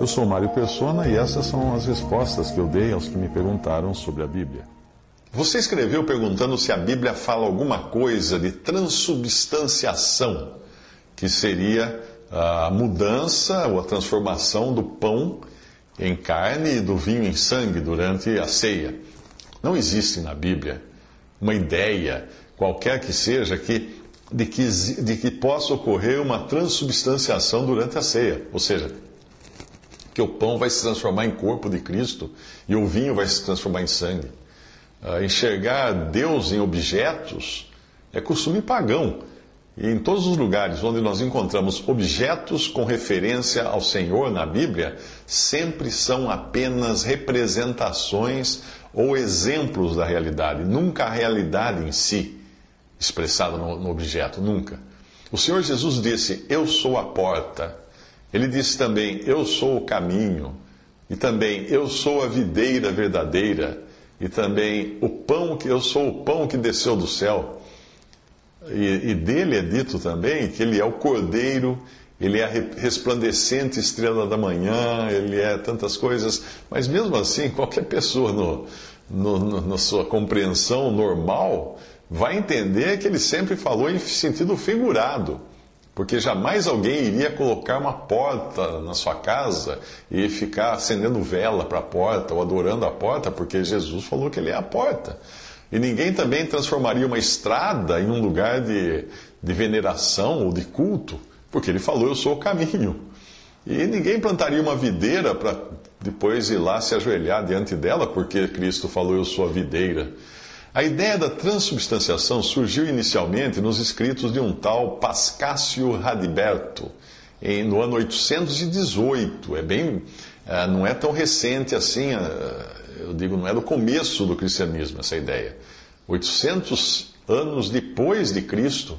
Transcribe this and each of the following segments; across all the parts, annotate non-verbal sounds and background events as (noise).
Eu sou Mário Persona e essas são as respostas que eu dei aos que me perguntaram sobre a Bíblia. Você escreveu perguntando se a Bíblia fala alguma coisa de transubstanciação, que seria a mudança ou a transformação do pão em carne e do vinho em sangue durante a ceia. Não existe na Bíblia uma ideia, qualquer que seja, que, de, que, de que possa ocorrer uma transubstanciação durante a ceia. Ou seja, que o pão vai se transformar em corpo de Cristo e o vinho vai se transformar em sangue. Uh, enxergar Deus em objetos é costume pagão. E em todos os lugares onde nós encontramos objetos com referência ao Senhor na Bíblia, sempre são apenas representações ou exemplos da realidade, nunca a realidade em si expressada no, no objeto, nunca. O Senhor Jesus disse: Eu sou a porta. Ele disse também: Eu sou o caminho. E também: Eu sou a videira verdadeira. E também: O pão que eu sou o pão que desceu do céu. E, e dele é dito também que ele é o cordeiro ele é a resplandecente estrela da manhã, ele é tantas coisas, mas mesmo assim, qualquer pessoa no, no, no, na sua compreensão normal vai entender que ele sempre falou em sentido figurado. Porque jamais alguém iria colocar uma porta na sua casa e ficar acendendo vela para a porta ou adorando a porta, porque Jesus falou que ele é a porta. E ninguém também transformaria uma estrada em um lugar de, de veneração ou de culto, porque ele falou: Eu sou o caminho. E ninguém plantaria uma videira para depois ir lá se ajoelhar diante dela, porque Cristo falou: Eu sou a videira. A ideia da transubstanciação surgiu inicialmente nos escritos de um tal Pascácio Radiberto, no ano 818. É bem, eh, não é tão recente assim, eh, eu digo, não é do começo do cristianismo essa ideia. 800 anos depois de Cristo,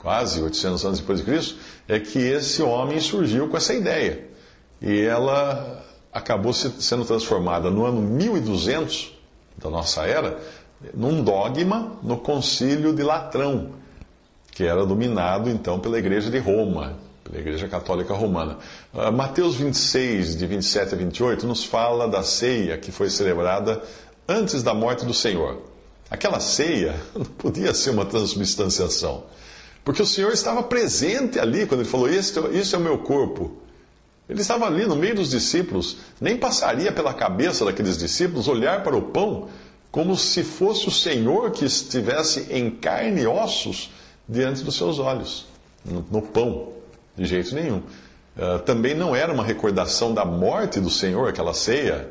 quase 800 anos depois de Cristo, é que esse homem surgiu com essa ideia. E ela acabou sendo transformada no ano 1200 da nossa era num dogma no concílio de Latrão, que era dominado então pela Igreja de Roma, pela Igreja Católica Romana. Uh, Mateus 26, de 27 a 28, nos fala da ceia que foi celebrada antes da morte do Senhor. Aquela ceia (laughs) não podia ser uma transubstanciação, porque o Senhor estava presente ali quando ele falou: Isso é o meu corpo. Ele estava ali no meio dos discípulos, nem passaria pela cabeça daqueles discípulos olhar para o pão como se fosse o Senhor que estivesse em carne e ossos diante dos seus olhos, no, no pão, de jeito nenhum. Uh, também não era uma recordação da morte do Senhor, aquela ceia,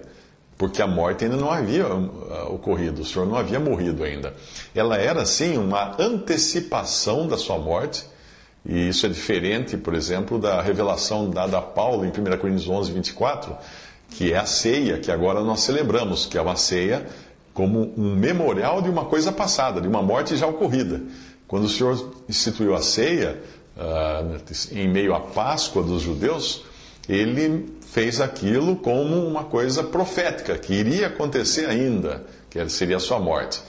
porque a morte ainda não havia uh, ocorrido, o Senhor não havia morrido ainda. Ela era, sim, uma antecipação da sua morte, e isso é diferente, por exemplo, da revelação dada a Paulo em 1 Coríntios 11, 24, que é a ceia que agora nós celebramos, que é uma ceia como um memorial de uma coisa passada, de uma morte já ocorrida. Quando o Senhor instituiu a ceia, uh, em meio à Páscoa dos judeus, ele fez aquilo como uma coisa profética, que iria acontecer ainda, que seria a sua morte.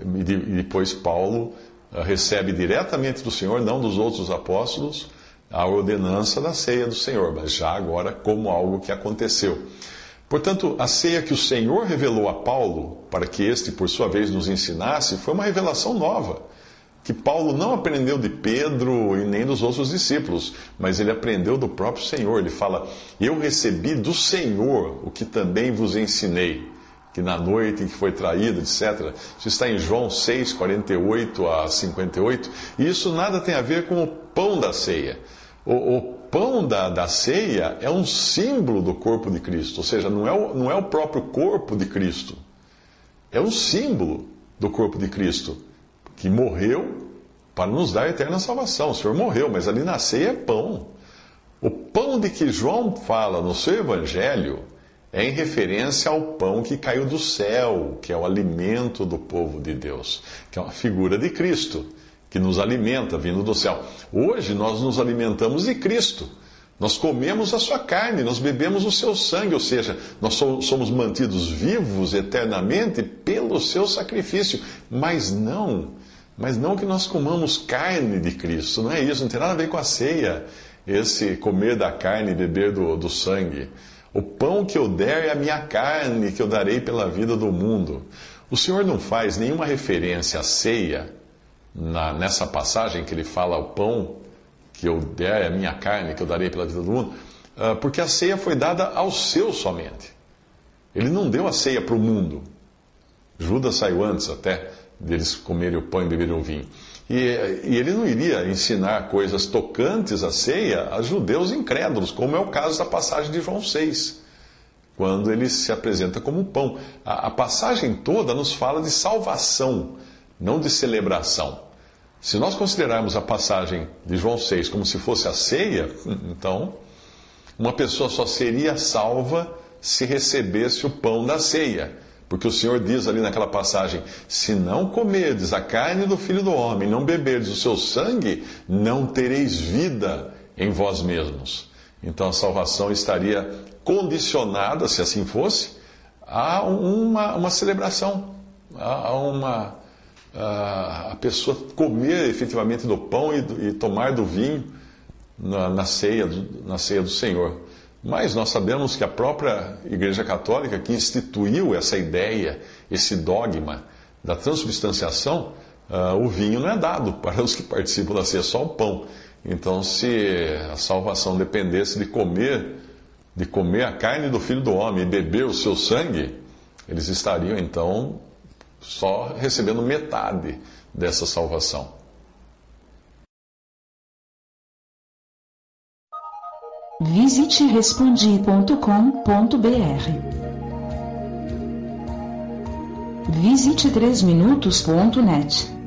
E depois Paulo uh, recebe diretamente do Senhor, não dos outros apóstolos, a ordenança da ceia do Senhor, mas já agora como algo que aconteceu. Portanto, a ceia que o Senhor revelou a Paulo, para que este, por sua vez, nos ensinasse, foi uma revelação nova, que Paulo não aprendeu de Pedro e nem dos outros discípulos, mas ele aprendeu do próprio Senhor. Ele fala: Eu recebi do Senhor o que também vos ensinei, que na noite em que foi traído, etc. Isso está em João 6, 48 a 58. E isso nada tem a ver com o pão da ceia. O, pão da, da ceia é um símbolo do corpo de Cristo, ou seja, não é, o, não é o próprio corpo de Cristo, é um símbolo do corpo de Cristo, que morreu para nos dar eterna salvação. O Senhor morreu, mas ali na ceia é pão. O pão de que João fala no seu evangelho é em referência ao pão que caiu do céu, que é o alimento do povo de Deus, que é uma figura de Cristo que nos alimenta vindo do céu. Hoje nós nos alimentamos de Cristo. Nós comemos a sua carne, nós bebemos o seu sangue, ou seja, nós somos mantidos vivos eternamente pelo seu sacrifício. Mas não, mas não que nós comamos carne de Cristo, não é isso, não tem nada a ver com a ceia. esse comer da carne e beber do, do sangue. O pão que eu der é a minha carne que eu darei pela vida do mundo. O Senhor não faz nenhuma referência à ceia na, nessa passagem que ele fala: o pão que eu der é a minha carne que eu darei pela vida do mundo, ah, porque a ceia foi dada aos seus somente. Ele não deu a ceia para o mundo. Judas saiu antes até deles comerem o pão e beberem o vinho. E, e, ele não iria ensinar coisas tocantes à ceia a judeus incrédulos, como é o caso da passagem de João 6, quando ele se apresenta como pão. A, a passagem toda nos fala de salvação, não de celebração. Se nós considerarmos a passagem de João 6 como se fosse a ceia, (laughs) então uma pessoa só seria salva se recebesse o pão da ceia. Porque o Senhor diz ali naquela passagem: Se não comerdes a carne do filho do homem, não beberdes o seu sangue, não tereis vida em vós mesmos. Então a salvação estaria condicionada, se assim fosse, a uma, uma celebração, a uma. A, pessoa comer efetivamente do pão e, e tomar do vinho na, na, ceia, na ceia do Senhor. Mas nós sabemos que a própria Igreja Católica, que instituiu essa ideia, esse dogma da transubstanciação, uh, o vinho não é dado para os que participam da ceia, só o pão. Então, se a salvação dependesse de comer, de comer a carne do Filho do Homem e beber o seu sangue, eles estariam então só recebendo metade dessa salvação. Visite respondi.com.br. Visite 3minutos.net.